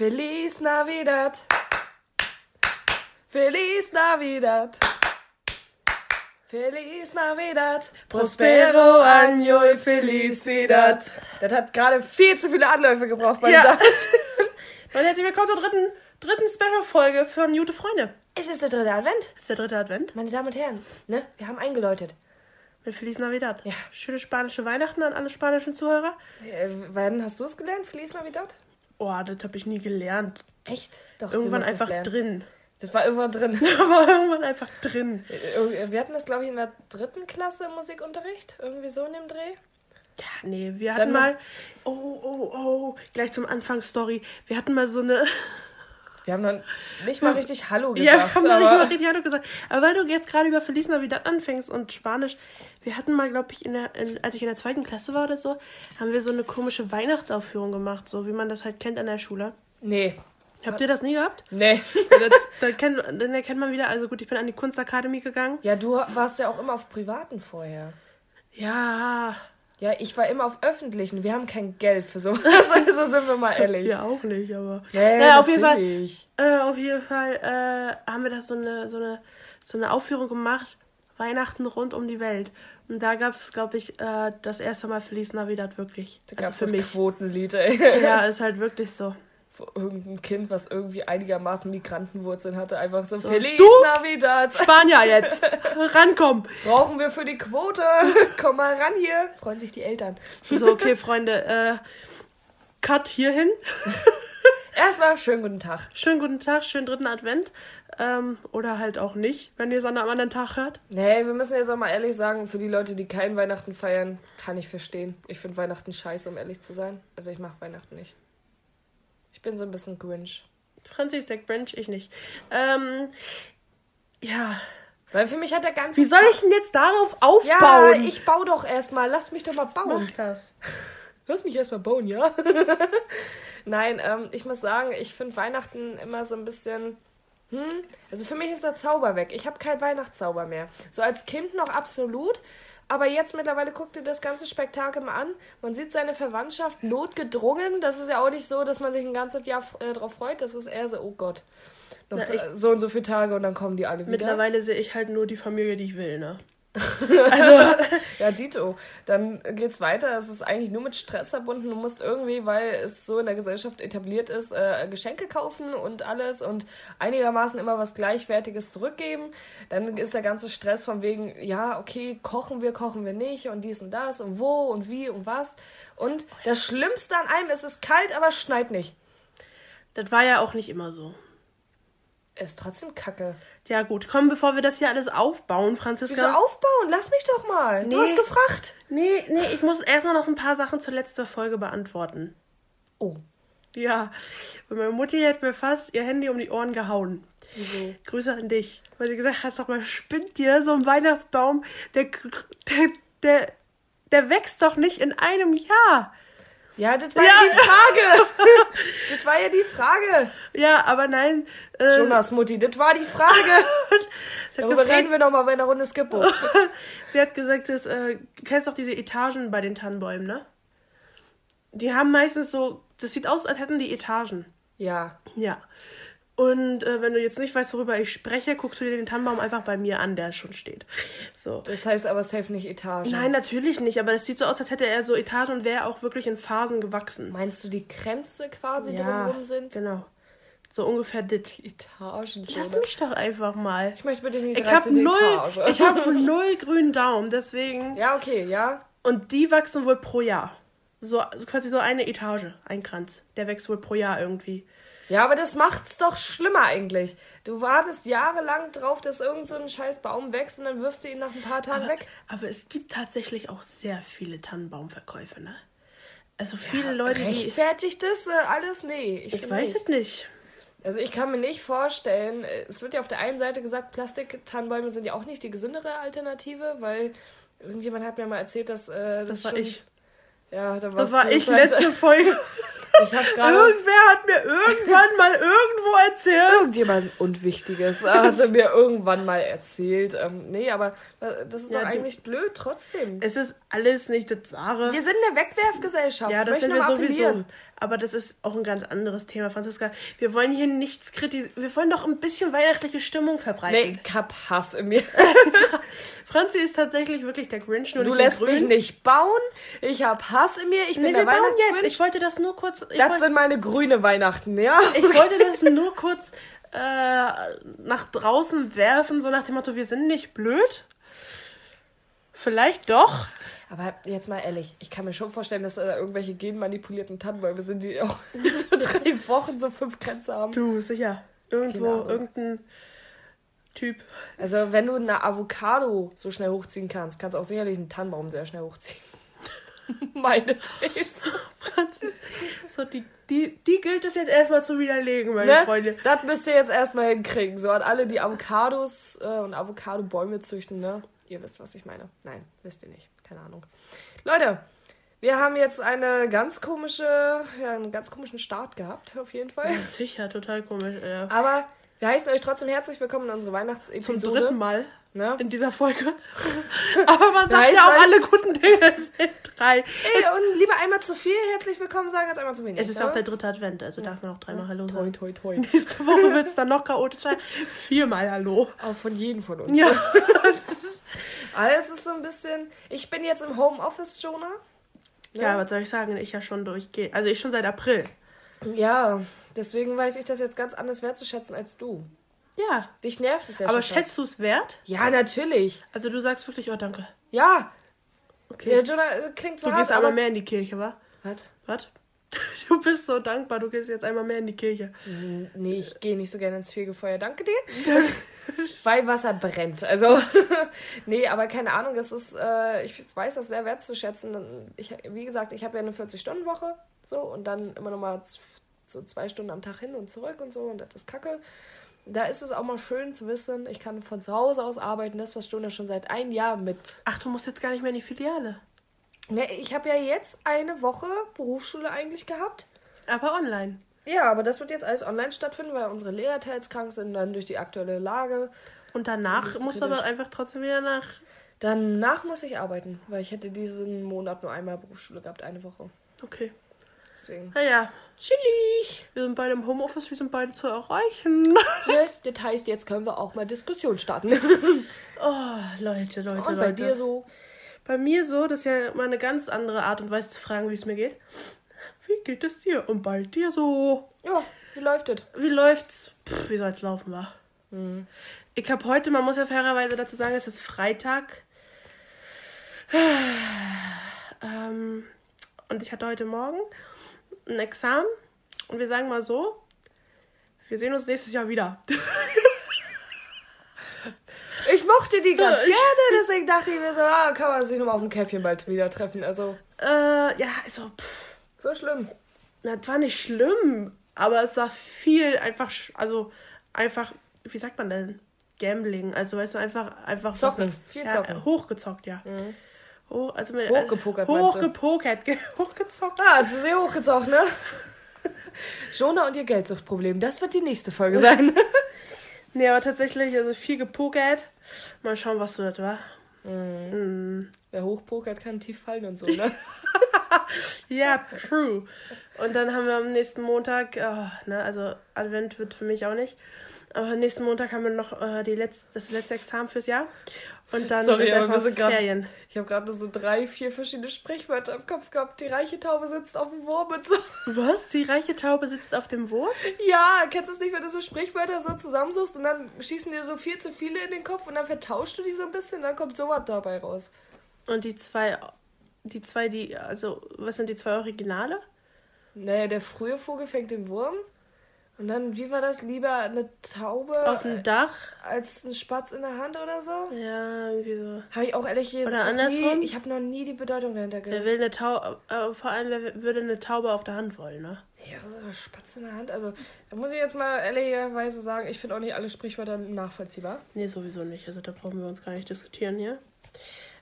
Feliz Navidad. Feliz Navidad. Feliz Navidad. Prospero año y felicidad. Das hat gerade viel zu viele Anläufe gebraucht bei Ja. Und herzlich willkommen zur dritten, dritten Special-Folge von Gute Freunde. Es ist der dritte Advent. Das ist der dritte Advent Meine Damen und Herren, ne? Wir haben eingeläutet. mit Feliz Navidad. Ja. Schöne spanische Weihnachten an alle spanischen Zuhörer. Äh, wann hast du es gelernt? Feliz Navidad? Oh, das habe ich nie gelernt. Echt? Doch. Irgendwann einfach drin. Das war irgendwann drin. war irgendwann einfach drin. Äh, Wir hatten das, glaube ich, in der dritten Klasse im Musikunterricht. Irgendwie so in dem Dreh. Ja, nee, wir Dann hatten noch- mal. Oh, oh, oh. Gleich zum Anfang Story. Wir hatten mal so eine. Wir haben dann nicht mal richtig Hallo Ja, gesagt. wir haben noch nicht mal aber richtig Hallo gesagt. Aber weil du jetzt gerade über Feliz Navidad anfängst und Spanisch, wir hatten mal, glaube ich, in der, in, als ich in der zweiten Klasse war oder so, haben wir so eine komische Weihnachtsaufführung gemacht, so wie man das halt kennt an der Schule. nee. Habt ihr das nie gehabt? Nee. das, da kennt, dann erkennt man wieder, also gut, ich bin an die Kunstakademie gegangen. Ja, du warst ja auch immer auf privaten vorher. Ja, Ja, ich war immer auf öffentlichen. Wir haben kein Geld für sowas. Also sind wir mal ehrlich. wir auch nicht, aber. Nee, Naja, auf jeden Fall, äh, auf jeden Fall äh, haben wir das so eine, so, eine, so eine Aufführung gemacht, Weihnachten rund um die Welt. Und da gab es, glaube ich, äh, das erste Mal Feliz Navidad wirklich. Da gab es also das für mich. Quotenlied, ey. Ja, ist halt wirklich so. Wo Irgendein Kind, was irgendwie einigermaßen Migrantenwurzeln hatte, einfach so, So, Feliz du? Navidad. Spanier jetzt. Rankommen. Brauchen wir für die Quote. Komm mal ran hier. Freuen sich die Eltern. So, okay, Freunde. Äh, Cut hierhin. Erstmal schönen guten Tag. Schönen guten Tag, schönen dritten Advent. Ähm, oder halt auch nicht, wenn ihr es an einem anderen Tag hört. Nee, wir müssen jetzt auch mal ehrlich sagen, für die Leute, die kein Weihnachten feiern, kann ich verstehen. Ich finde Weihnachten scheiße, um ehrlich zu sein. Also ich mache Weihnachten nicht. Ich bin so ein bisschen Grinch. Franzi ist der Grinch, ich nicht. Ähm, ja. Weil für mich hat der ganze Wie soll ich denn jetzt darauf Ja, aufbauen? ich baue doch erstmal. Lass mich doch mal bauen. Mach das. Lass mich erstmal bauen, ja? Nein, ähm, ich muss sagen, ich finde Weihnachten immer so ein bisschen. Hm? Also für mich ist der Zauber weg. Ich habe keinen Weihnachtszauber mehr. So als Kind noch absolut. Aber jetzt mittlerweile guckt ihr das ganze Spektakel mal an. Man sieht seine Verwandtschaft notgedrungen. Das ist ja auch nicht so, dass man sich ein ganzes Jahr äh, drauf freut. Das ist eher so, oh Gott. Noch Na, so und so viele Tage und dann kommen die alle wieder. Mittlerweile sehe ich halt nur die Familie, die ich will, ne? Ja, Dito. Dann geht's weiter. Es ist eigentlich nur mit Stress verbunden. Du musst irgendwie, weil es so in der Gesellschaft etabliert ist, äh, Geschenke kaufen und alles und einigermaßen immer was Gleichwertiges zurückgeben. Dann ist der ganze Stress von wegen, ja, okay, kochen wir, kochen wir nicht und dies und das und wo und wie und was. Und das Schlimmste an allem, es ist kalt, aber schneit nicht. Das war ja auch nicht immer so. Es ist trotzdem kacke. Ja, gut. Komm, bevor wir das hier alles aufbauen, Franziska. Wieso aufbauen? Lass mich doch mal. Nee. Du hast gefragt. Nee, nee, ich muss erstmal noch ein paar Sachen zur letzten Folge beantworten. Oh. Ja, und meine Mutti hat mir fast ihr Handy um die Ohren gehauen. Wieso? Grüße an dich. Weil sie gesagt hat, sag mal, spinnt dir so ein Weihnachtsbaum, der, der, der, der wächst doch nicht in einem Jahr. Ja, das war Ja. ja die Frage. das war ja die Frage. Ja, aber nein. Äh, Jonas Mutti, das war die Frage. Darüber gefragt, reden wir noch mal bei einer Runde Skippo. sie hat gesagt, das, äh, du kennst doch diese Etagen bei den Tannenbäumen, ne? Die haben meistens so, das sieht aus, als hätten die Etagen. Ja. Ja. Und äh, wenn du jetzt nicht weißt, worüber ich spreche, guckst du dir den Tannenbaum einfach bei mir an, der schon steht. So. Das heißt aber safe nicht Etage. Nein, natürlich nicht, aber das sieht so aus, als hätte er so Etagen und wäre auch wirklich in Phasen gewachsen. Meinst du, die Kränze quasi Ja, drumherum sind? Genau. So ungefähr dit. Etagen, Lass mich doch einfach mal. Ich möchte bitte die Ich habe 13. null, Etage. ich hab null grünen Daumen, deswegen. Ja, okay, ja. Und die wachsen wohl pro Jahr. So also quasi so eine Etage, ein Kranz. Der wächst wohl pro Jahr irgendwie. Ja, aber das macht's doch schlimmer eigentlich. Du wartest jahrelang drauf, dass irgend so ein scheiß Baum wächst und dann wirfst du ihn nach ein paar Tagen weg. Aber es gibt tatsächlich auch sehr viele Tannenbaumverkäufe, ne? Also viele Leute, die. Rechtfertigt das äh, alles? Nee, ich, Ich weiß nicht. es nicht. Also ich kann mir nicht vorstellen, äh, es wird ja auf der einen Seite gesagt, Plastik-Tannenbäume sind ja auch nicht die gesündere Alternative, weil irgendjemand hat mir mal erzählt, dass äh, das, Das war schon, ich. Ja, da Das warst war du ich letzte Folge. Ich habe gerade Irgendwer hat mir irgendwann mal irgendwo erzählt. irgendjemand Unwichtiges hatte mir irgendwann mal erzählt. Ähm, nee, aber äh, das ist Ja, doch du- eigentlich blöd trotzdem. Es ist alles nicht das Wahre. Wir sind eine Wegwerfgesellschaft. Ja, das sind wir sowieso. Aber das ist auch ein ganz anderes Thema, Franziska. Wir wollen hier nichts kritisieren. Wir wollen doch ein bisschen weihnachtliche Stimmung verbreiten. Nee, ich hab Hass in mir. Franzi ist tatsächlich wirklich der Grinch. Nur Du lässt mich grün. nicht bauen. Ich hab Hass in mir. Ich bin Nee, der wir bauen jetzt. Weihnachtsgrinch. Ich wollte das nur kurz. Das wollte, sind meine grüne Weihnachten, ja? ich wollte das nur kurz äh, nach draußen werfen, so nach dem Motto, wir sind nicht blöd. Vielleicht doch. Aber jetzt mal ehrlich, ich kann mir schon vorstellen, dass da irgendwelche genmanipulierten Tannenbäume sind, die auch so drei Wochen so fünf Grenze haben. Du, sicher. Irgendwo, irgendein Typ. Also, wenn du eine Avocado so schnell hochziehen kannst, kannst du auch sicherlich einen Tannenbaum sehr schnell hochziehen. Meine These. Franzis. So, die, die, die gilt es jetzt erstmal zu widerlegen, meine Ne? Freunde. Das müsst ihr jetzt erstmal hinkriegen. So an alle, die Avocados äh, und Avocado-Bäume züchten, ne? Ihr wisst, was ich meine. Nein, wisst ihr nicht. Keine Ahnung. Leute, wir haben jetzt eine ganz komische, ja, einen ganz komischen Start gehabt, auf jeden Fall. Sicher, total komisch. Ja. Aber wir heißen euch trotzdem herzlich willkommen in unsere Zum Weihnachtsepisode. dritten Mal Ne? in dieser Folge. Aber man sagt ja auch, alle guten Dinge sind drei. Ey, und lieber einmal zu viel herzlich willkommen sagen als einmal zu wenig. Es ist ne? auch der dritte Advent, also darf man auch dreimal Hallo Toi, sagen. toi, toi. Nächste Woche wird es dann noch chaotischer. Viermal Hallo. Auch von jedem von uns. Ja. Aber es ist so ein bisschen. Ich bin jetzt im Homeoffice, Jonah. Ne? Ja, was soll ich sagen? Ich ja schon durchgehe. Also ich schon seit April. Ja, deswegen weiß ich das jetzt ganz anders wertzuschätzen als du. Ja. Dich nervt es ja Aber schon. schätzt du es wert? Ja, natürlich. Also du sagst wirklich, oh danke. Ja. Okay. Der Jonah äh, klingt du zwar gehst hart, einmal aber. mehr in die Kirche, wa? Was? Was? Du bist so dankbar, du gehst jetzt einmal mehr in die Kirche. Nee, ich gehe nicht so gerne ins Fegefeuer. Danke dir. Weil Wasser brennt. Also, nee, aber keine Ahnung, das ist, äh, ich weiß das sehr wertzuschätzen. Ich, wie gesagt, ich habe ja eine 40-Stunden-Woche, so, und dann immer noch mal z- so zwei Stunden am Tag hin und zurück und so, und das ist kacke. Da ist es auch mal schön zu wissen, ich kann von zu Hause aus arbeiten, das, was Stunde schon seit einem Jahr mit. Ach, du musst jetzt gar nicht mehr in die Filiale. Ne, ich habe ja jetzt eine Woche Berufsschule eigentlich gehabt. Aber online. Ja, aber das wird jetzt alles online stattfinden, weil unsere Lehrer teils krank sind, dann durch die aktuelle Lage. Und danach musst du aber einfach trotzdem wieder nach. Danach muss ich arbeiten, weil ich hätte diesen Monat nur einmal Berufsschule gehabt, eine Woche. Okay. Deswegen. Naja, Chillig! wir sind beide im Homeoffice, wir sind beide zu erreichen. Ja, das heißt, jetzt können wir auch mal Diskussion starten. Oh, Leute, Leute, Und Leute. bei dir so? Bei mir so, das ist ja mal eine ganz andere Art und Weise zu fragen, wie es mir geht. Wie geht es dir? Und bei dir so? Ja, wie läuft das? Wie läuft's? Pff, wie soll's laufen, war? Ich habe heute, man muss ja fairerweise dazu sagen, es ist Freitag. Ähm, und ich hatte heute Morgen ein Examen. Und wir sagen mal so, wir sehen uns nächstes Jahr wieder. Ich mochte die ganz gerne, deswegen dachte ich mir so, ah, kann man sich nochmal auf dem Käffchen bald wieder treffen. Also, Äh, ja, also, pff, so schlimm. na, das war nicht schlimm. Aber es war viel einfach, also einfach, wie sagt man denn? Gambling. Also, weißt du, einfach, einfach. Zocken, viel ja, zocken. Hochgezockt, ja. Oh, also mit, Hochgepokert, du? Hochgepokert, ge- hochgezockt. Ah, sie sehr hochgezogen, ne? Jonah und ihr Geldsuchtproblem, das wird die nächste Folge sein. Nee, aber tatsächlich, also viel gepokert. Mal schauen, was wird, wa? Mm. Wer hochpokert, kann tief fallen und so, ne? Ja, true. Und dann haben wir am nächsten Montag, oh, ne, also Advent wird für mich auch nicht. Aber nächsten Montag haben wir noch äh, die letz das letzte Examen fürs Jahr. Und dann Sorry, ist erstmal wir sind grad- Ferien. Ich habe gerade nur so drei, vier verschiedene Sprichwörter im Kopf gehabt. Die reiche Taube sitzt auf dem Wurm und so. Was? Die reiche Taube sitzt auf dem Wurm? Ja, kennst du es nicht, wenn du so Sprichwörter so zusammensuchst und dann schießen dir so viel zu viele in den Kopf und dann vertauschst du die so ein bisschen, dann kommt sowas dabei raus. Und die zwei, die zwei, die, also, was sind die zwei Originale? Naja, der frühe Vogel fängt den Wurm. Und dann, wie war das? Lieber eine Taube Auf dem Dach? als ein Spatz in der Hand oder so? Ja, irgendwie so. Habe ich auch ehrlich gesagt Oder andersrum? nie, Ich habe noch nie die Bedeutung dahinter Wer gehört. will eine Taube, äh, vor allem, wer würde eine Taube auf der Hand wollen, ne? Ja, Spatz in der Hand. Also, da muss ich jetzt mal ehrlicherweise sagen, ich finde auch nicht alle Sprichwörter nachvollziehbar. Nee, sowieso nicht. Also da brauchen wir uns gar nicht diskutieren hier.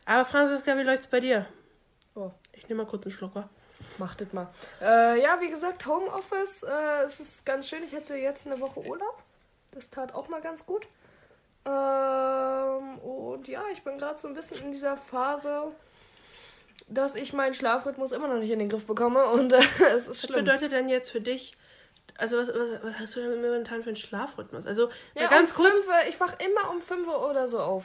Aber Franziska, wie läuft's bei dir? Oh. Ich nehme mal kurz einen Schlucker. Macht das mal. Äh, ja, wie gesagt, Homeoffice, äh, es ist ganz schön. Ich hatte jetzt eine Woche Urlaub. Das tat auch mal ganz gut. Ähm, und ja, ich bin gerade so ein bisschen in dieser Phase, dass ich meinen Schlafrhythmus immer noch nicht in den Griff bekomme und äh, es ist Was schlimm. bedeutet denn jetzt für dich, also was, was, was hast du denn momentan für einen Schlafrhythmus? Also Ja, ganz um kurz, fünf, Uhr- ich wach immer um 5 Uhr oder so auf.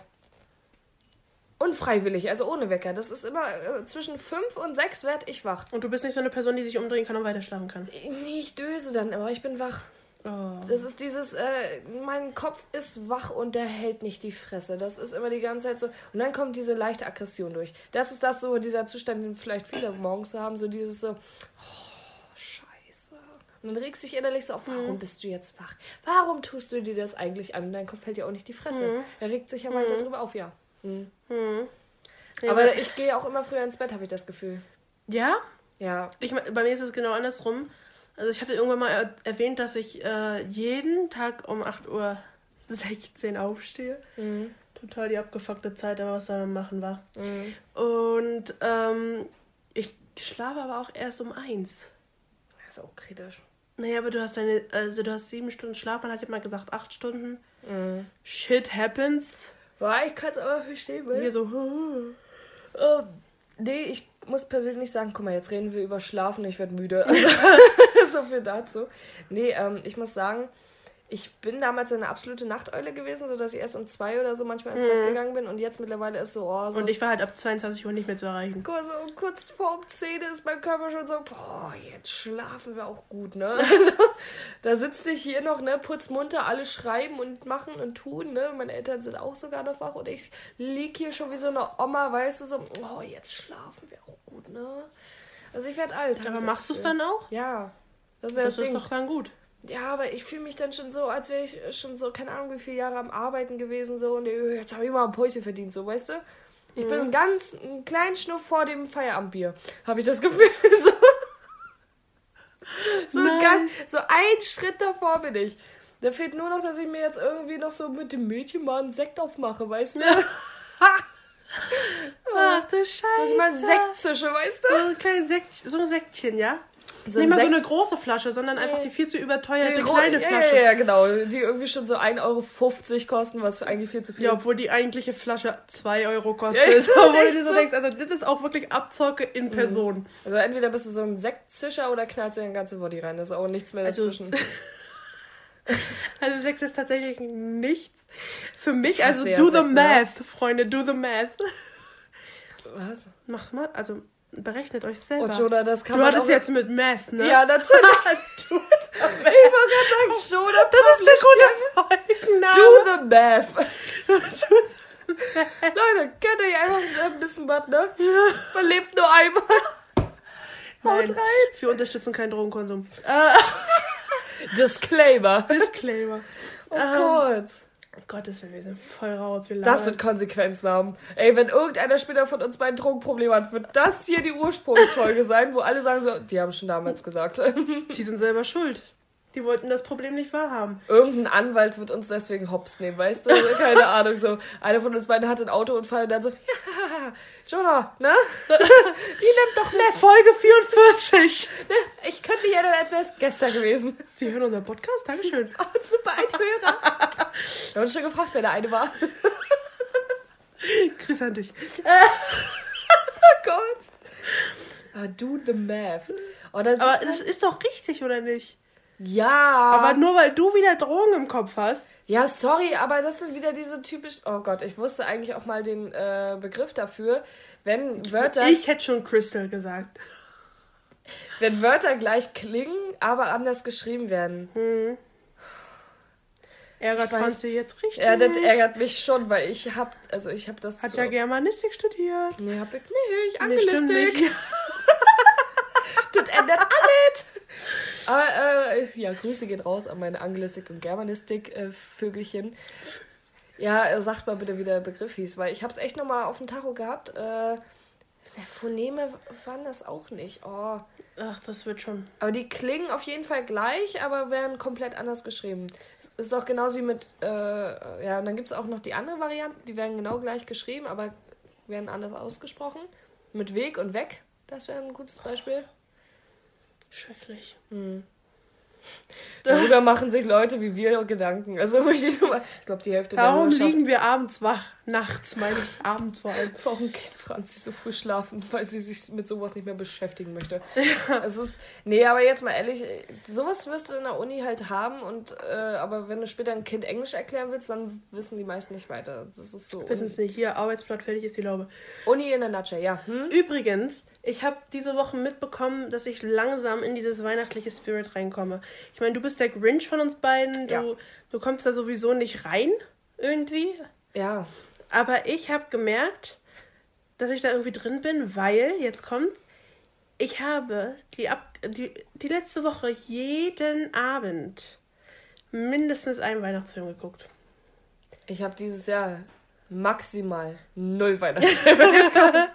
Unfreiwillig, also ohne Wecker. Das ist immer äh, zwischen 5 und 6 werde ich wach. und du bist nicht so eine Person, die sich umdrehen kann und weiter schlafen kann. Nee, ich döse dann, aber ich bin wach. Oh. Das ist dieses, äh, mein Kopf ist wach und der hält nicht die Fresse. Das ist immer die ganze Zeit so. Und dann kommt diese leichte Aggression durch. Das ist das so, dieser Zustand, den vielleicht viele morgens so haben, so dieses so, oh, scheiße. Und dann regst du dich innerlich so auf, warum bist du jetzt wach? Warum tust du dir das eigentlich an? Und dein Kopf hält ja auch nicht die Fresse. Er regt sich ja weiter drüber auf, ja. Mhm. Ja, Aber ich gehe auch immer früher ins Bett, habe ich das Gefühl. Ja? Ja. Ich, bei mir ist es genau andersrum. Also ich hatte irgendwann mal er erwähnt, dass ich äh, jeden Tag um 8.16 Uhr aufstehe. Mhm. Total die abgefuckte Zeit, aber was soll man machen, war. Mhm. Und ähm, ich schlafe aber auch erst um 1. Das ist auch kritisch. Naja, aber du hast deine, also du hast sieben Stunden Schlaf, man hat ja mal gesagt acht Stunden. Mhm. Shit happens. Boah, ich kann es aber verstehen, weil... Wir so, Äh, nee, ich muss persönlich sagen, guck mal, jetzt reden wir über Schlafen, ich werde müde. Also, so viel dazu. Nee, ähm, ich muss sagen, ich bin damals eine absolute Nachteule gewesen, sodass ich erst um zwei oder so manchmal ins Bett gegangen bin und jetzt mittlerweile ist so, oh, so, und ich war halt ab 22 Uhr nicht mehr zu erreichen. so kurz vor um 10 ist mein Körper schon so, boah, jetzt schlafen wir auch gut, ne? Also, da sitze ich hier noch, ne, putzmunter, alle schreiben und machen und tun, ne? Meine Eltern sind auch sogar noch wach und ich lieg hier schon wie so eine Oma, weißt du, so, oh, jetzt schlafen wir auch gut, ne? Also ich werde alt. Aber machst du es dann auch? Ja. Das ist ja das, Das ist doch dann gut. Ja, aber ich fühle mich dann schon so, als wäre ich schon so, keine Ahnung, wie viele Jahre am Arbeiten gewesen, so, und äh, jetzt habe ich mal ein Päuschen verdient, so, weißt du? Ich bin ganz einen kleinen Schnuff vor dem Feierabendbier, habe ich das Gefühl. So, so, ganz, so ein Schritt davor bin ich. Da fehlt nur noch, dass ich mir jetzt irgendwie noch so mit dem Mädchen mal einen Sekt aufmache, weißt du? Ach du Scheiße. Dass ich mal Sekt zische, weißt du? So ein kleines Sekt, so ein Säckchen, ja? So Nicht mal so eine große Flasche, sondern einfach die viel zu überteuerte Die kleine ja, Flasche. Ja, ja, genau. Die irgendwie schon so 1,50 Euro kosten, was eigentlich viel zu viel Ja, ist. obwohl die eigentliche Flasche 2 Euro kostet. Ja, obwohl du so so. denkst, also das ist auch wirklich Abzocke in Person. Also entweder bist du so ein Sektzischer oder knallst dir den ganzen Body rein. Das ist auch nichts mehr Also dazwischen. Also Sekt ist tatsächlich nichts. Für mich, also ja do the ne? math, Freunde, do the math. Was? Macht mal, also berechnet euch selber. Oh, Jonah, das kann du man hattest jetzt mit Math, ne? Ja, natürlich. du, ich wollte gerade sagen, Jonah das ist der gute Folgenname. Do the math. Leute, könnt ihr einfach ein bisschen was, ne? Man lebt nur einmal. Haut rein. wir unterstützen keinen Drogenkonsum. Disclaimer. Disclaimer. Oh Ähm, Gott. Gottes Willen, wir sind voll raus. Wir Das wird Konsequenzen haben. Ey, wenn irgendeiner später von uns beiden Drogenprobleme hat, wird das hier die Ursprungsfolge sein, wo alle sagen so, die haben schon damals gesagt. Die sind selber schuld. Die wollten das Problem nicht wahrhaben. Irgendein Anwalt wird uns deswegen hops nehmen, weißt du? Keine Ahnung, so. Einer von uns beiden hatte einen Autounfall und dann so, ja, Jonah, ne? Die nimmt doch mit. Folge 44. Ne? Ich könnte mich erinnern, als wäre es gestern gewesen. Sie hören unseren Podcast? Dankeschön. Oh, super, ein Hörer. Wir haben uns schon gefragt, wer der eine war. Grüße an dich. Oh Gott. Ah, do the math. Oh, das Aber das ist doch richtig, oder nicht? Ja. Aber nur weil du wieder Drogen im Kopf hast. Ja, sorry, aber das sind wieder diese typisch. Oh Gott, ich wusste eigentlich auch mal den äh, Begriff dafür. Wenn Wörter, Ich hätte schon Crystal gesagt. wenn Wörter gleich klingen, aber anders geschrieben werden. Ärgert Ich weiß- Franzi jetzt richtig. Ja, das ärgert mich schon, weil ich hab, also ich hab das. Hat so- ja Germanistik studiert. Nee, hab ich nicht. Nee, Angelistik. nicht. das ändert alles. Aber äh, ja, Grüße gehen raus an meine Angelistik und Germanistik äh, Vögelchen. Ja, äh, sagt mal bitte, wie der Begriff hieß, weil ich hab's echt nochmal auf dem Tacho gehabt. Äh, ne, Phoneme waren das auch nicht. Oh. Ach, das wird schon. Aber die klingen auf jeden Fall gleich, aber werden komplett anders geschrieben. Ist doch genauso wie mit, äh, ja, und dann gibt es auch noch die andere Variante, die werden genau gleich geschrieben, aber werden anders ausgesprochen. Mit Weg und Weg, das wäre ein gutes Beispiel. Schrecklich. Hm. Darüber machen sich Leute wie wir Gedanken. Also möchte ich glaube, die Hälfte Warum der liegen wir abends wach? Nachts, meine ich, abends vor allem. Warum geht Franzi so früh schlafen? Weil sie sich mit sowas nicht mehr beschäftigen möchte. Es ist. Nee, aber jetzt mal ehrlich, sowas wirst du in der Uni halt haben und äh, aber wenn du später ein Kind Englisch erklären willst, dann wissen die meisten nicht weiter. Das ist so. Wissen es nicht. Hier, Arbeitsblatt fertig ist die Laube. Uni in der Nutshell, ja. Hm? Übrigens, ich habe diese Woche mitbekommen, dass ich langsam in dieses weihnachtliche Spirit reinkomme. Ich meine, du bist der Grinch von uns beiden. Du, Ja. du kommst da sowieso nicht rein, irgendwie. Ja. Aber ich habe gemerkt, dass ich da irgendwie drin bin, weil, jetzt kommt's, ich habe die, ab, die, die letzte Woche jeden Abend mindestens einen Weihnachtsfilm geguckt. Ich habe dieses Jahr maximal null Weihnachtsfilme geguckt.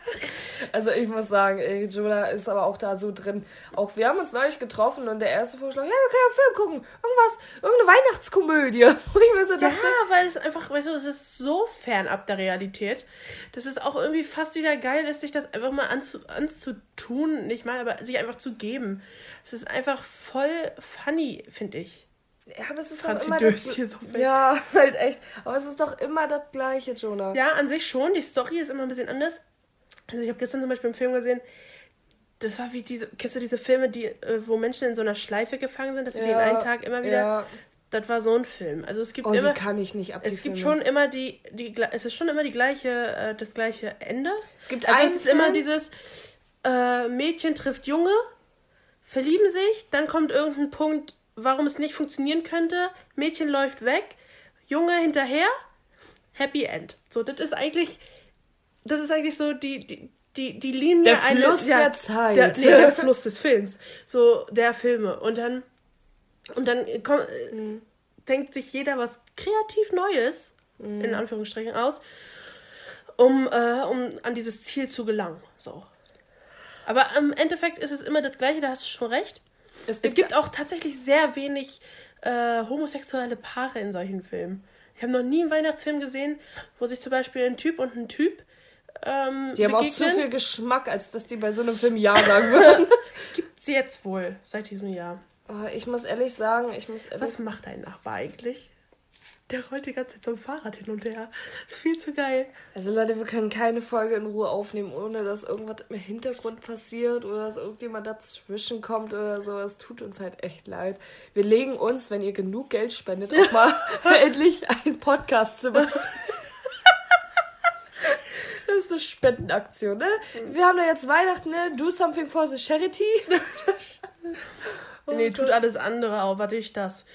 Also ich muss sagen, ey, Jonah ist aber auch da so drin. Auch wir haben uns neulich getroffen und der erste Vorschlag, ja, wir können einen Film gucken. Irgendwas, irgendeine Weihnachtskomödie. Wo ich mir so Ja, dachte, weil es einfach, weißt du, es ist so fernab der Realität, dass es auch irgendwie fast wieder geil ist, sich das einfach mal anzu, anzutun, nicht mal, aber sich einfach zu geben. Es ist einfach voll funny, finde ich. ja, aber es ist Franzi doch immer das... so. Ja, halt echt. Aber es ist doch immer das Gleiche, Jonah. Ja, an sich schon. Die Story ist immer ein bisschen anders. Also ich habe gestern zum Beispiel einen Film gesehen, das war wie diese, kennst du diese Filme, die, äh, wo Menschen in so einer Schleife gefangen sind, dass sie die in einem Tag immer wieder, Ja. das war so ein Film. Also es gibt Oh, immer, die kann ich nicht ab. es gibt Filme. schon immer die, die, es ist schon immer die gleiche, äh, das gleiche Ende. Es gibt Also einen es ist Film, immer dieses äh, Mädchen trifft Junge, verlieben sich, dann kommt irgendein Punkt, warum es nicht funktionieren könnte. Mädchen läuft weg, Junge hinterher, Happy End. So, das ist eigentlich, das ist eigentlich so die, die, die, die Linie Der Fluss der Zeit. Der, nee, der Fluss des Films. So, der Filme. Und dann, und dann kommt, Mhm. denkt sich jeder was kreativ Neues, Mhm. in Anführungsstrichen, aus, um, äh, um an dieses Ziel zu gelangen. So. Aber im Endeffekt ist es immer das Gleiche, da hast du schon recht. es Es gibt auch tatsächlich sehr wenig äh, homosexuelle Paare in solchen Filmen. Ich habe noch nie einen Weihnachtsfilm gesehen, wo sich zum Beispiel ein Typ und ein Typ ähm, Die haben auch zu begegnen. viel Geschmack, als dass die bei so einem Film Ja sagen würden. Gibt's jetzt wohl seit diesem Jahr. Oh, ich muss ehrlich sagen, ich muss ehrlich Was macht dein Nachbar eigentlich? Der rollt die ganze Zeit so ein Fahrrad hin und her. ist viel zu geil. Also Leute, wir können keine Folge in Ruhe aufnehmen, ohne dass irgendwas im Hintergrund passiert oder dass irgendjemand dazwischen kommt oder so. Es tut uns halt echt leid. Wir legen uns, wenn ihr genug Geld spendet, auch mal endlich einen Podcast zu machen. Spendenaktion, ne? Wir haben ja jetzt Weihnachten, ne? Do something for the charity. Oh nee, tut alles andere, aber nicht das.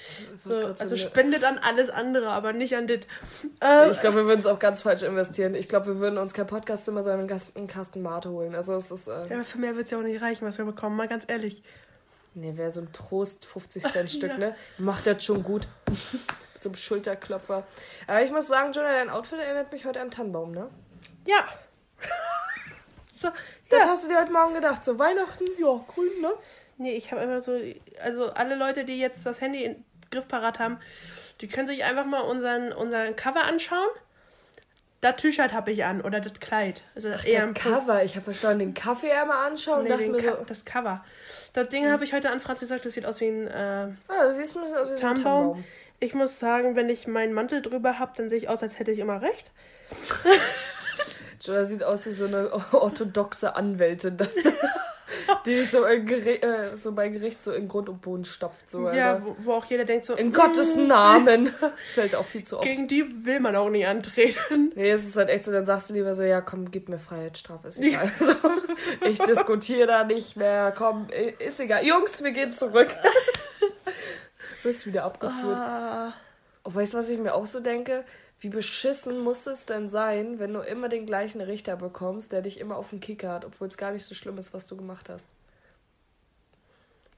So, also spendet an alles andere, aber nicht an das. Ähm, Ich glaube, wir würden es auch ganz falsch investieren. Ich glaube, wir würden uns kein Podcastzimmer, sondern einen Kasten, Mate holen. Also es ist... Äh, ja, für mehr wird es ja auch nicht reichen, was wir bekommen, mal ganz ehrlich. Nee, wäre so ein Trost 50 Cent Stück, Ja. ne? Macht das schon gut. Einem Schulterklopfer. Aber ich muss sagen, Jonah, dein Outfit erinnert mich heute an Tannenbaum, ne? Ja. so, Das ja. hast du dir heute Morgen gedacht. So Weihnachten, ja, grün, ne? Nee, ich habe immer so, also alle Leute, die jetzt das Handy in griffparat haben, die können sich einfach mal unseren, unseren Cover anschauen. Das T-Shirt habe ich an oder das Kleid. Also eher Der Cover. Ich habe verstanden, den Kaffee einmal anschauen und Nee, dachte mir Ka so, das Cover. Das Ding habe ich heute an Franz gesagt, das sieht aus wie ein äh, ah, du siehst ein bisschen aus wie so ein. Tannenbaum. Ich muss sagen, wenn ich meinen Mantel drüber habe, dann sehe ich aus, als hätte ich immer recht. Jonah sieht aus wie so eine orthodoxe Anwältin, die sich so, äh, so bei Gericht so in Grund und Boden stopft. So, Ja, wo, wo auch jeder denkt so, In "Mm, Gottes Namen. Fällt auch viel zu oft. gegen die will man auch nicht antreten. Nee, es ist halt echt so, dann sagst du lieber so, ja komm, gib mir Freiheitsstrafe, ist egal. So, ich diskutiere da nicht mehr, komm, ist egal. Jungs, wir gehen zurück. Du bist wieder abgeführt. Ah, Oh, weißt du, was ich mir auch so denke? Wie beschissen muss es denn sein, wenn du immer den gleichen Richter bekommst, der dich immer auf den Kicker hat, obwohl es gar nicht so schlimm ist, was du gemacht hast?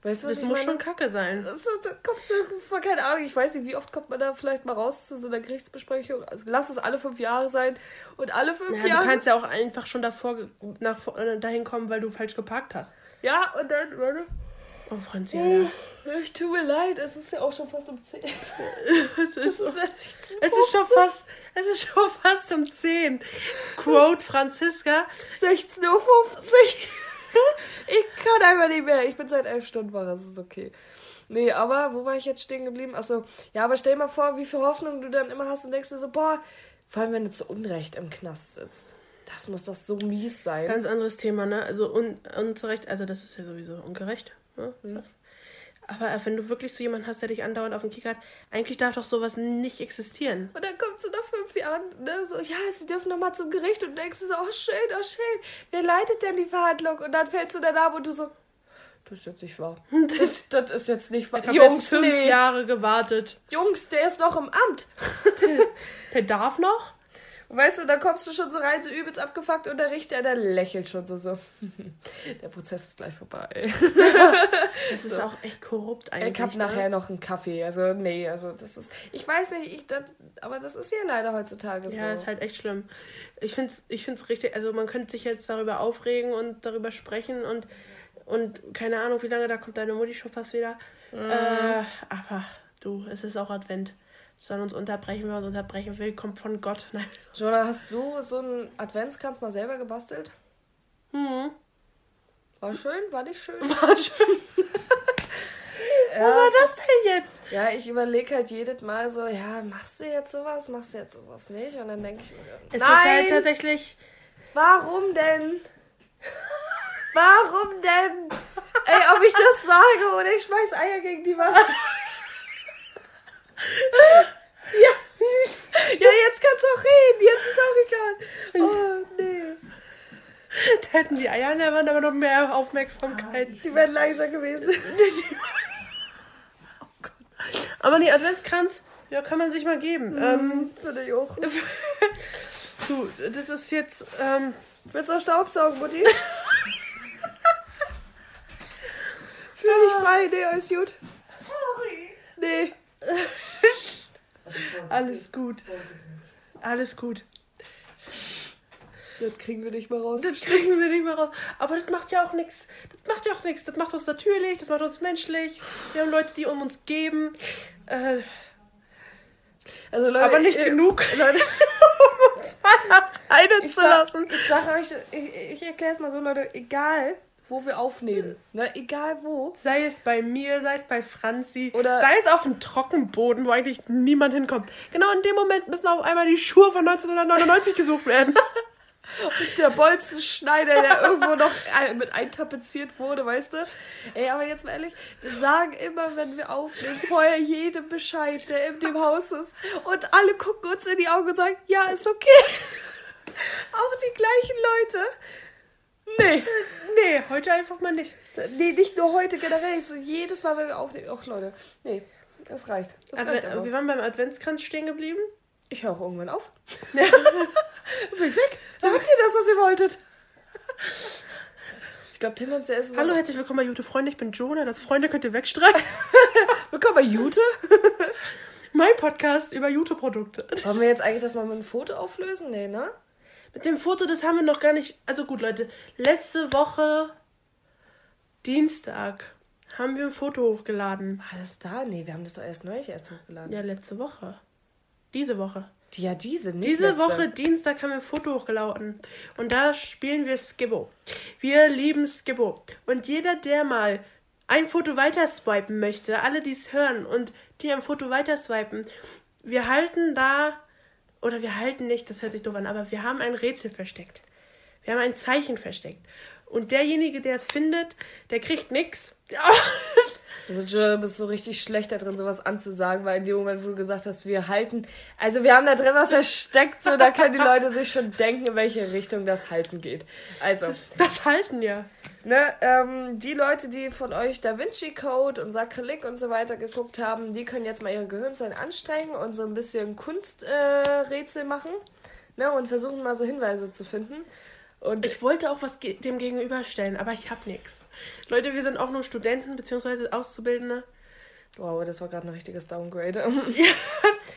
Weißt du, was das ich muss meine? schon kacke sein. So, da kommst du, vor- keine Ahnung, ich weiß nicht, wie oft kommt man da vielleicht mal raus zu so einer Gerichtsbesprechung. Also lass es alle fünf Jahre sein und alle fünf Ja, du Jahre. kannst ja auch einfach schon davor nach, äh, dahin kommen, weil du falsch geparkt hast. Ja, und dann, warte. Oh, Franzi, Es tut mir leid, es ist ja auch schon fast um 10. es, ist, echt es ist schon fast, es ist schon fast um 10. Quote Franziska. 16.50 Uhr. Ich kann einfach nicht mehr. Ich bin seit elf Stunden wach, es ist okay. Nee, aber wo war ich jetzt stehen geblieben? Achso, ja, aber stell dir mal vor, wie viel Hoffnung du dann immer hast und denkst dir so, boah, vor allem wenn du zu Unrecht im Knast sitzt. Das muss doch so mies sein. Ganz anderes Thema, ne? Also un unzurecht, also das ist ja sowieso ungerecht. Ne? Mhm. Aber wenn du wirklich so jemanden hast, der dich andauernd auf den Kick hat, eigentlich darf doch sowas nicht existieren. Und dann kommt so nach fünf Jahren, ne, so, ja, sie dürfen noch mal zum Gericht und denkst du so, oh schön, oh schön, wer leitet denn die Verhandlung? Und dann fällst du da ab und du so, das ist jetzt nicht wahr. Das, das ist jetzt nicht wahr. Ich habe jetzt fünf nee. Jahre gewartet. Jungs, der ist noch im Amt. der darf noch? Und weißt du, da kommst du schon so rein, so übelst abgefuckt und der Richter, der lächelt schon so so. der Prozess ist gleich vorbei. das ist so. auch echt korrupt eigentlich. Ich hab ne? nachher noch einen Kaffee. Also, nee, also das ist. Ich weiß nicht, ich, das, aber das ist ja leider heutzutage so. Ja, ist halt echt schlimm. Ich find's, ich find's richtig, also man könnte sich jetzt darüber aufregen und darüber sprechen und, und keine Ahnung, wie lange da kommt deine Mutti schon fast wieder. Mhm. Äh, aber du, es ist auch Advent sollen uns unterbrechen, wer uns unterbrechen will, kommt von Gott. Nein. Jonah, hast du so einen Adventskranz mal selber gebastelt? Mhm. War schön? War nicht schön? War schön. ja, Was war das denn jetzt? Ja, ich überlege halt jedes Mal so, ja, machst du jetzt sowas, machst du jetzt sowas nicht? Und dann denke ich mir, es nein, ist halt tatsächlich. Warum denn? Warum denn? Ey, ob ich das sage oder ich schmeiß Eier gegen die Wand. Ja. Ja, jetzt kannst du auch reden. Jetzt ist auch egal. Oh, nee. Da hätten die Eier in der Wand aber noch mehr Aufmerksamkeit. Die wären leiser gewesen. oh Gott. Aber nee, Adventskranz, ja, kann man sich mal geben. Mhm, ähm, Würde ich auch. du, das ist jetzt. Ähm, Willst du auch Staubsaugen, Mutti? Fühl dich frei, nee, alles gut. Sorry. Nee. Alles gut. Alles gut. Das kriegen wir nicht mehr raus. Das kriegen wir nicht mehr raus. Aber das macht ja auch nichts. Das macht ja auch nichts. Das macht uns natürlich, das macht uns menschlich. Wir haben Leute, die um uns geben. Äh, also Leute, aber nicht ich, genug, Leute, um uns mal eine zu lassen. Ich sage euch, ich, ich erkläre es mal so, Leute, egal wo wir aufnehmen. Ne? Egal wo. Sei es bei mir, sei es bei Franzi. Oder sei es auf dem Trockenboden, wo eigentlich niemand hinkommt. Genau in dem Moment müssen auf einmal die Schuhe von 1999 gesucht werden. Und der Bolzenschneider, der irgendwo noch mit eintapeziert wurde, weißt du? Ey, aber jetzt mal ehrlich, wir sagen immer, wenn wir aufnehmen, vorher jedem Bescheid, der in dem Haus ist. Und alle gucken uns in die Augen und sagen, ja, ist okay. Auch die gleichen Leute. Nee. Nee, heute einfach mal nicht. Nee, nicht nur heute, generell. So jedes Mal, wenn wir aufnehmen. Ach, Leute. Nee, das reicht. Das Adve reicht wir waren beim Adventskranz stehen geblieben. Ich höre auch irgendwann auf. Ja. Bin ich weg. Da habt ihr das, was ihr wolltet. Ich glaube, tendenziell ist es. Hallo, herzlich willkommen bei Jute Freunde. Ich bin Jonah. Das Freunde könnt ihr wegstreichen. willkommen bei Jute. mein Podcast über Jute-Produkte. Wollen wir jetzt eigentlich das mal mit einem Foto auflösen? Nee, ne? Mit dem Foto, das haben wir noch gar nicht. Also gut, Leute. Letzte Woche Dienstag haben wir ein Foto hochgeladen. War das da? Nee, wir haben das doch erst neulich erst hochgeladen. Ja, letzte Woche. Diese Woche. Ja, diese, nicht Diese letzte. Woche Dienstag haben wir ein Foto hochgeladen. Und da spielen wir Skibbo. Wir lieben Skibbo. Und jeder, der mal ein Foto weiter swipen möchte, alle, die es hören und die ein Foto weiter swipen, wir halten da oder wir halten nicht, das hört sich doof an, aber wir haben ein Rätsel versteckt. Wir haben ein Zeichen versteckt. Und derjenige, der es findet, der kriegt nichts. Also du bist so richtig schlecht da drin, sowas anzusagen, weil in dem Moment, wo du gesagt hast, wir halten, also wir haben da drin was versteckt, so da können die Leute sich schon denken, in welche Richtung das Halten geht. Also. Das Halten, ja. Ne, ähm, die Leute, die von euch Da Vinci Code und Sakrileg und so weiter geguckt haben, die können jetzt mal ihre Gehirnzellen anstrengen und so ein bisschen Kunsträtsel äh, machen. Ne, und versuchen mal so Hinweise zu finden. Und ich wollte auch was dem gegenüberstellen, aber ich habe nichts. Leute, wir sind auch nur Studenten bzw. Auszubildende. Wow, das war gerade ein richtiges Downgrade. Ja.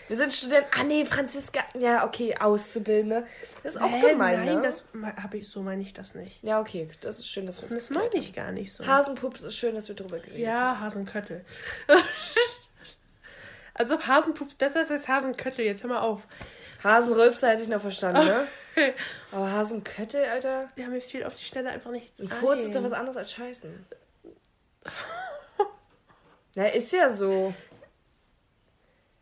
Wir sind Studenten. Ah, nee, Franziska. Ja, okay, Auszubildende. Das ist auch Hä, gemein, Nein, ne? das habe ich, so meine ich das nicht. Ja, okay, das ist schön, dass wir es Das meine ich gar nicht so. Hasenpups ist schön, dass wir drüber geredet ja, haben. Ja, Hasenköttel. also ob Hasenpups besser ist als Hasenköttel, jetzt hör mal auf. Hasenrülpser hätte ich noch verstanden, ne? Aber Hasenköttel, Alter. Ja, mir fiel auf die Schnelle einfach nichts Ein Furz ist doch was anderes als Scheißen. Na, ist ja so.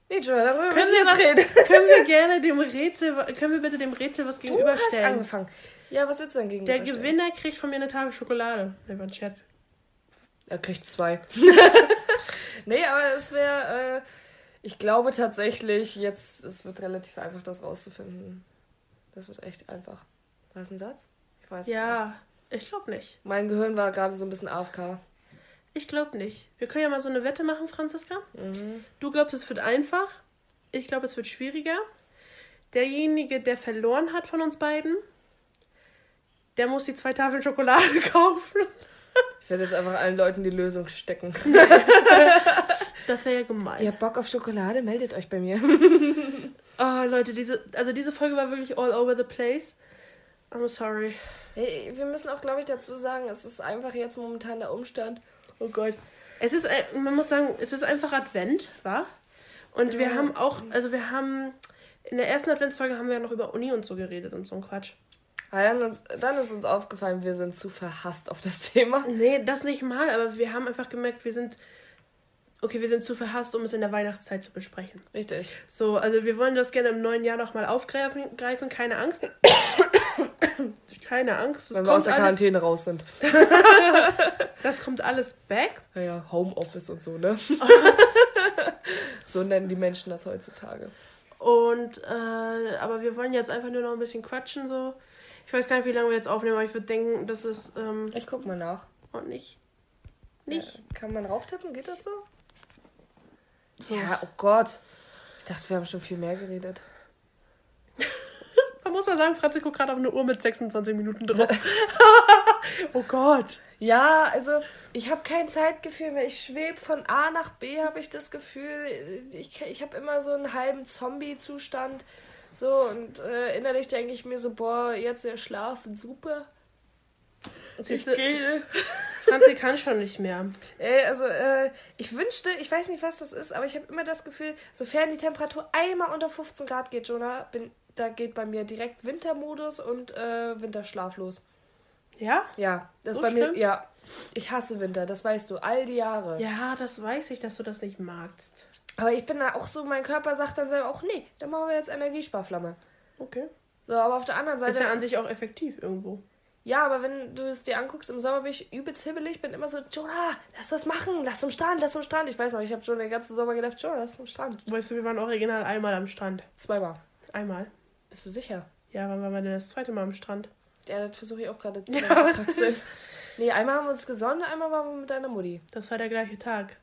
Nee, Joel, darüber Können wir was, reden. können wir gerne dem Rätsel, können wir bitte dem Rätsel was Du hast gegenüberstellen? angefangen. Ja, was willst du denn Der gegenüberstellen? Gewinner kriegt von mir eine Tafel Schokolade. Ne, war ein Scherz. Er kriegt zwei. nee, aber es wäre, äh, ich glaube tatsächlich, jetzt, es wird relativ einfach, das rauszufinden. Das wird echt einfach. War das ein Satz? Ich weiß es nicht. Ja, ich glaube nicht. Mein Gehirn war gerade so ein bisschen AFK. Ich glaube nicht. Wir können ja mal so eine Wette machen, Franziska. Mhm. Du glaubst, es wird einfach. Ich glaube, es wird schwieriger. Derjenige, der verloren hat von uns beiden, der muss die zwei Tafeln Schokolade kaufen. Ich werde jetzt einfach allen Leuten die Lösung stecken. Das wäre ja gemein. Ihr habt Bock auf Schokolade? Meldet euch bei mir. Oh, Leute, diese, also diese Folge war wirklich all over the place. I'm sorry. Hey, wir müssen auch, glaube ich, dazu sagen, es ist einfach jetzt momentan der Umstand. Oh Gott. Es ist, äh, man muss sagen, es ist einfach Advent, wa? Und wir haben auch, also wir haben, in der ersten Adventsfolge haben wir ja noch über Uni und so geredet und so ein Quatsch. Ah, Dann, uns, dann ist uns aufgefallen, wir sind zu verhasst auf das Thema. Nee, das nicht mal, aber wir haben einfach gemerkt, wir sind, okay, wir sind zu verhasst, um es in der Weihnachtszeit zu besprechen. Richtig. So, also wir wollen das gerne im neuen Jahr nochmal aufgreifen, greifen, keine Angst. keine Angst, Wenn wir aus der Quarantäne raus sind. das kommt alles back. Naja, Homeoffice und so, ne? so nennen die Menschen das heutzutage. Und, äh, aber wir wollen jetzt einfach nur noch ein bisschen quatschen, so. Ich weiß gar nicht, wie lange wir jetzt aufnehmen, aber ich würde denken, das ist, ähm, Ich guck mal nach. und nicht. Nicht. Ja, kann man rauftippen? Geht das so? So. Ja, oh Gott. Ich dachte, wir haben schon viel mehr geredet. Man muss mal sagen, Franzi guckt gerade auf eine Uhr mit 26 Minuten drauf. oh Gott. Ja, also ich habe kein Zeitgefühl mehr. Ich schwebe von A nach B, habe ich das Gefühl. Ich, ich habe immer so einen halben Zombie-Zustand. So, und äh, innerlich denke ich mir so, boah, jetzt ja schlafen, super. Siehst du, gehe. Franzi kann schon nicht mehr. Ey, also, äh, ich wünschte, ich weiß nicht, was das ist, aber ich habe immer das Gefühl, sofern die Temperatur einmal unter 15 Grad geht, Jonah, bin, da geht bei mir direkt Wintermodus und äh, Winterschlaf los. Ja? Ja, das So bei mir, schlimm? ja. Ich hasse Winter, das weißt du, all die Jahre. Ja, das weiß ich, dass du das nicht magst. Aber ich bin da auch so, mein Körper sagt dann selber auch, nee, dann machen wir jetzt Energiesparflamme. Okay. So, aber auf der anderen Ist Seite. ja an sich auch effektiv irgendwo. Ja, aber wenn du es dir anguckst, im Sommer bin ich übelst hibbelig, bin immer so, Jonah, lass das machen, lass zum Strand, lass zum Strand. Ich weiß noch, ich habe schon den ganzen Sommer gedacht, Jonah, lass zum Strand. Weißt du, wir waren original einmal am Strand. Zweimal. Einmal. Bist du sicher? Ja, wann waren wir denn das zweite Mal am Strand? Ja, das versuche ich auch gerade zu, Ja. Nee, einmal haben wir uns gesonnen, einmal waren wir mit deiner Mutti. Das war der gleiche Tag.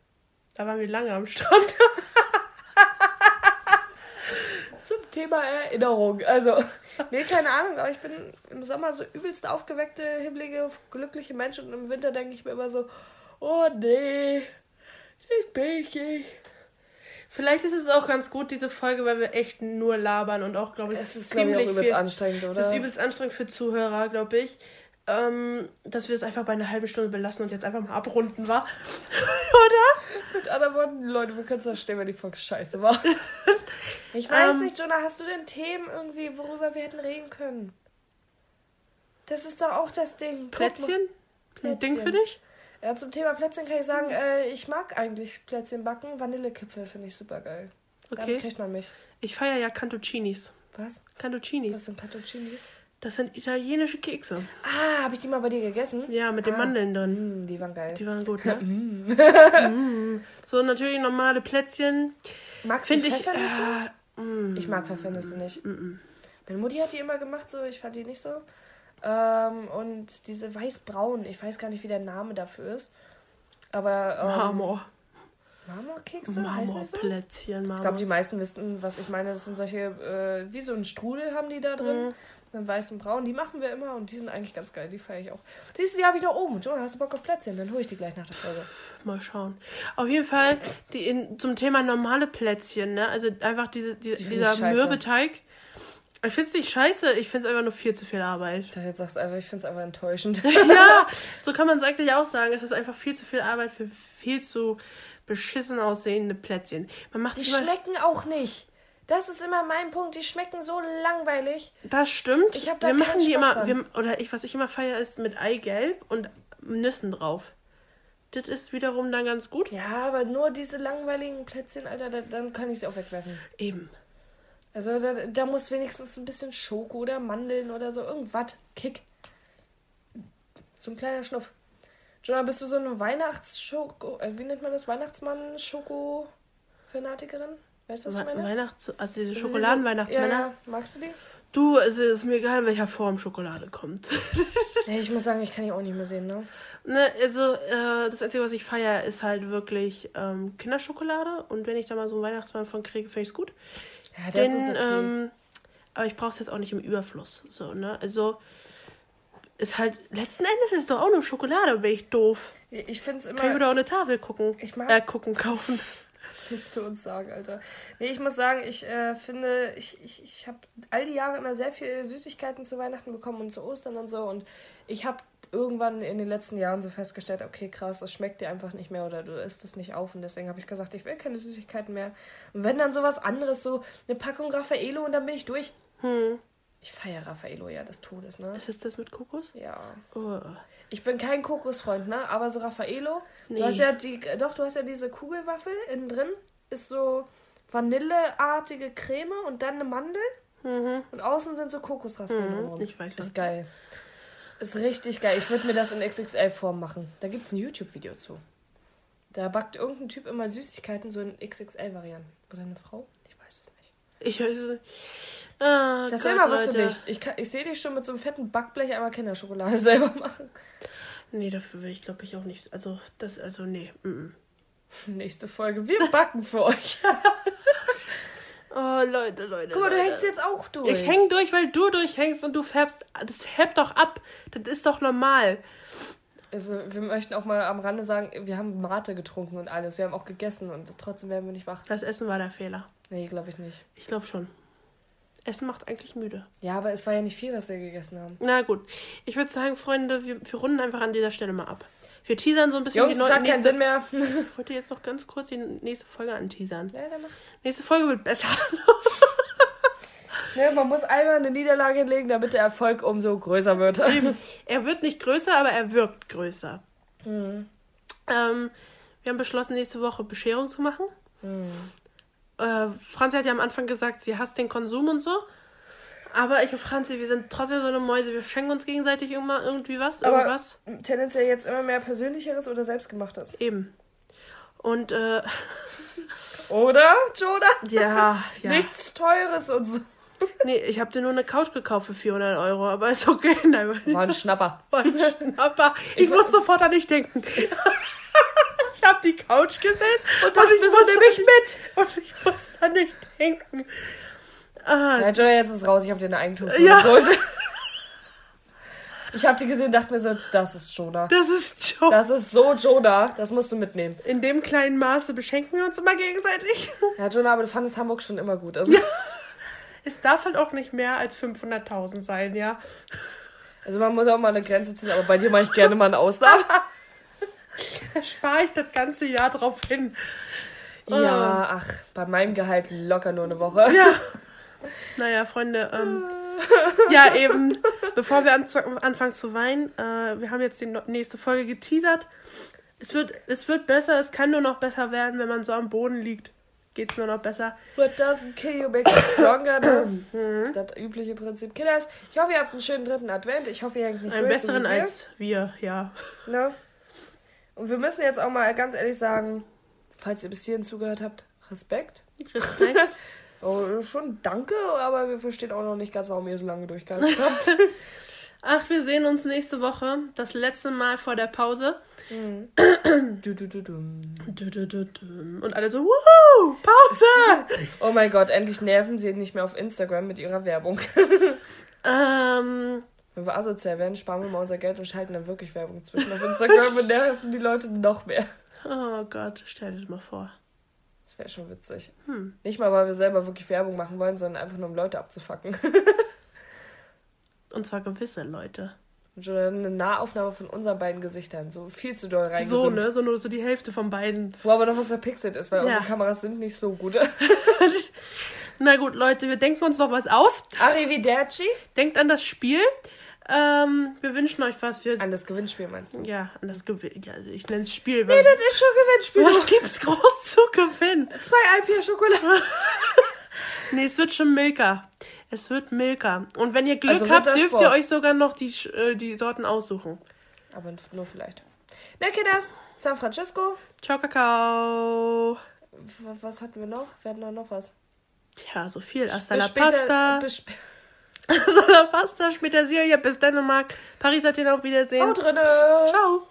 Da waren wir lange am Strand. Thema Erinnerung. Also, nee, keine Ahnung, aber ich bin im Sommer so übelst aufgeweckte, hibbelige, glückliche Mensch und im Winter denke ich mir immer so, oh nee, ich bin ich. Vielleicht ist es auch ganz gut, diese Folge, weil wir echt nur labern und auch, glaube ich, Es ist, glaube ich, auch übelst viel, anstrengend, Es oder? ist übelst anstrengend für Zuhörer, glaube ich. Ähm, dass wir es einfach bei einer halben Stunde belassen und jetzt einfach mal abrunden, war. Oder? Mit anderen Worten, Leute, wir können es verstehen, wenn die Folge scheiße war. Ich weiß Ähm. nicht, Jonah, hast du denn Themen irgendwie, worüber wir hätten reden können? Das ist doch auch das Ding. Plätzchen? Ein Ding Plätzchen. für dich? Ja, zum Thema Plätzchen kann ich sagen, äh, ich mag eigentlich Plätzchen backen. Vanillekipfel finde ich super geil. Damit Okay. kriegt man mich. Ich feiere ja Cantuccinis. Was? Cantuccinis. Was sind Cantuccinis? Das sind italienische Kekse. Ah, habe ich die mal bei dir gegessen? Ja, mit den Ah. Mandeln drin. Mm, die waren geil. Die waren gut, ne? Mm. So, natürlich normale Plätzchen. Magst Finde du ich. Pfeffernüsse? Äh, mm, ich mag Pfeffernüsse nicht. mm, mm. Meine Mutti hat die immer gemacht, so ich fand die nicht so. Ähm, und diese weiß-braun, ich weiß gar nicht, wie der Name dafür ist. Aber ähm, Marmor. Marmorkekse? Marmorplätzchen, Ich glaube, Marmor. die meisten wissen, was ich meine. Das sind solche, äh, wie so ein Strudel haben die da drin. Dann weiß und braun. Die machen wir immer und die sind eigentlich ganz geil. Die feiere ich auch. Siehst du, die habe ich noch oben. Joe, hast du Bock auf Plätzchen? Dann hole ich die gleich nach der Folge. Mal schauen. Auf jeden Fall die in, zum Thema normale Plätzchen, ne? Also einfach diese, die, dieser. Mürbeteig. Ich finde es nicht scheiße, ich finde es einfach nur viel zu viel Arbeit. Dachte, jetzt sagst du einfach, ich finde es einfach enttäuschend. ja, so kann man es eigentlich auch sagen. Es ist einfach viel zu viel Arbeit für viel zu beschissen aussehende Plätzchen. Man macht Die schmecken auch nicht. Das ist immer mein Punkt. Die schmecken so langweilig. Das stimmt. Ich hab da wir machen die Spaß immer, wir, oder ich, was ich immer feiere, ist mit Eigelb und Nüssen drauf. Das ist wiederum dann ganz gut. Ja, aber nur diese langweiligen Plätzchen, Alter, da, dann kann ich sie auch wegwerfen. Eben. Also da, da muss wenigstens ein bisschen Schoko oder Mandeln oder so, irgendwas. Kick. So ein kleiner Schnuff. Jonah, bist du so eine Weihnachtsschoko, äh, wie nennt man das? Weihnachtsmann-Schoko-Fanatikerin? Weißt du, was ich meine? Weihnachts also diese Schokoladenweihnachtsmänner. Ja, ja. Magst du die? Du, es ist mir egal, in welcher Form Schokolade kommt. Ja, ich muss sagen, ich kann die auch nicht mehr sehen, ne? ne, also, äh, das Einzige, was ich feiere, ist halt wirklich ähm, Kinderschokolade. Und wenn ich da mal so einen Weihnachtsmann von kriege, finde ich es gut. Ja, das Den, ist okay. ähm, aber ich brauche es jetzt auch nicht im Überfluss. So, ne? Also, ist halt, letzten Endes ist es doch auch nur Schokolade, bin ich doof. ich finde es Kann ich immer... wieder auch eine Tafel gucken. Ich mag- Äh, gucken, kaufen. Willst du uns sagen, Alter? Nee, ich muss sagen, ich äh, finde, ich, ich, ich habe all die Jahre immer sehr viele Süßigkeiten zu Weihnachten bekommen und zu Ostern und so. Und ich habe irgendwann in den letzten Jahren so festgestellt, okay, krass, das schmeckt dir einfach nicht mehr oder du isst es nicht auf. Und deswegen habe ich gesagt, ich will keine Süßigkeiten mehr. Und wenn dann sowas anderes, so eine Packung Raffaello und dann bin ich durch. Hm. Ich feiere Raffaello ja des Todes, ne? Ist es das mit Kokos? Ja. Oh. Ich bin kein Kokosfreund, ne? Aber so Raffaello. Nee. Du hast ja die, doch, du hast ja diese Kugelwaffel innen drin. Ist so vanilleartige Creme und dann eine Mandel. Mhm. Und außen sind so Kokosraspeln Mhm. Ich weiß was. Ist geil. Ist richtig geil. Ich würde mir das in XXL-Form machen. Da gibt es ein YouTube-Video zu. Da backt irgendein Typ immer Süßigkeiten so in XXL-Varianten. Oder eine Frau? Ich weiß es nicht. Ich weiß es nicht. Ah, Das wäre mal was Leute. für dich. Ich, kann- ich sehe dich schon mit so einem fetten Backblech einmal Kinderschokolade selber machen. Nee, dafür will ich, glaube ich, auch nicht. Also, das, also, nee. Mm -mm. Nächste Folge. Wir backen für euch. Oh, Leute, Leute. Guck mal, du Leute. hängst jetzt auch durch. Ich häng durch, weil du durchhängst und du färbst. Das färbt doch ab. Das ist doch normal. Also, wir möchten auch mal am Rande sagen, wir haben Mate getrunken und alles. Wir haben auch gegessen und trotzdem werden wir nicht wach. Das Essen war der Fehler. Nee, glaube ich nicht. Ich glaube schon. Essen macht eigentlich müde. Ja, aber es war ja nicht viel, was wir gegessen haben. Na gut. Ich würde sagen, Freunde, wir, wir runden einfach an dieser Stelle mal ab. Wir teasern so ein bisschen Jungs, die neue hat keinen. Sinn mehr. Ich wollte jetzt noch ganz kurz die nächste Folge anteasern. ja, dann mach. Nächste Folge wird besser. Ne, man muss einmal eine Niederlage hinlegen, damit der Erfolg umso größer wird. er wird nicht größer, aber er wirkt größer. Mhm. Ähm, wir haben beschlossen, nächste Woche Bescherung zu machen. Mhm. Äh, Franzi hat ja am Anfang gesagt, sie hasst den Konsum und so. Aber ich und Franzi, wir sind trotzdem so eine Mäuse. Wir schenken uns gegenseitig immer irgendwie was. Aber- Irgendwas. Tendenziell jetzt immer mehr Persönlicheres oder Selbstgemachtes. Eben. Und, äh, Oder, Joda? ja, ja. Nichts Teures und so. Nee, ich habe dir nur eine Couch gekauft für 400 Euro, aber ist okay. Nein, War ein Schnapper. war ein Schnapper. Ich muss sofort an dich denken. ich habe die Couch gesehen und, dachte, ich musste ich mit. Und ich muss an dich denken. Ah, Ja, Joda, jetzt ist raus. Ich habe dir eine Eigentumswohnung Ja. geholt. Ich habe die gesehen und dachte mir so, das ist Joda. das ist Joe. Das ist so Joda. Das musst du mitnehmen. In dem kleinen Maße beschenken wir uns immer gegenseitig. Ja, Jonah, aber du fandest Hamburg schon immer gut. Also, Es darf halt auch nicht mehr als 500.000 sein, ja. also man muss auch mal eine Grenze ziehen, aber bei dir mache ich gerne mal einen Auslauf. Da spare ich das ganze Jahr drauf hin. Ja, ach, bei meinem Gehalt locker nur eine Woche. Ja. Naja, Freunde, ähm, ja, eben, bevor wir anfangen zu weinen, äh, wir haben jetzt die nächste Folge geteasert. Es wird, es wird besser, es kann nur noch besser werden, wenn man so am Boden liegt. Geht's nur noch besser. What doesn't kill you makes you stronger. Ne? Das übliche Prinzip. Kinders, ich hoffe, ihr habt einen schönen dritten Advent. Ich hoffe, ihr hängt nicht Einen durch, besseren als wir, ja. Ne? Und wir müssen jetzt auch mal ganz ehrlich sagen, falls ihr bis hierhin zugehört habt, Respekt. Respekt. Oh, schon danke, aber wir verstehen auch noch nicht ganz, warum ihr so lange durchgehalten habt. Ach, wir sehen uns nächste Woche. Das letzte Mal vor der Pause. du. Und alle so, wuhu, Pause! Oh mein Gott, endlich nerven sie nicht mehr auf Instagram mit ihrer Werbung. ähm, Wenn wir asozial werden, sparen wir mal unser Geld und schalten dann wirklich Werbung zwischen auf Instagram und nerven die Leute noch mehr. oh Gott, stell dir das mal vor. Das wäre schon witzig. Hm. Nicht mal, weil wir selber wirklich Werbung machen wollen, sondern einfach nur, um Leute abzufacken. Und zwar gewisse Leute. Und schon eine Nahaufnahme von unseren beiden Gesichtern. So viel zu doll So, reingezoomt. ne? So nur so die Hälfte von beiden. Wo aber noch was verpixelt ist, weil Ja. unsere Kameras sind nicht so gut. Na gut, Leute, wir denken uns noch was aus. Arrivederci. Denkt an das Spiel. Ähm, wir wünschen euch was. Wir, An das Gewinnspiel meinst du? ja, an das Gewinn. Ja, ich nenne es Spiel. Nee, das ist schon Gewinnspiel. was gibt's groß zu gewinnen? Zwei Alpia-Schokolade. Nee, es wird schon Milka. Es wird Milka. Und wenn ihr Glück Also habt, dürft ihr euch sogar noch die, äh, die Sorten aussuchen. Aber nur vielleicht. Na, Kinders, San Francisco. Ciao, Kakao. Was hatten wir noch? Wir hatten noch was. Ja, so viel. Hasta Bis la später. Pasta. Bis Hasta la Pasta. Später Silja. Bis Dänemark. Paris, Athen. Auf Wiedersehen. Haut drinne. Ciao.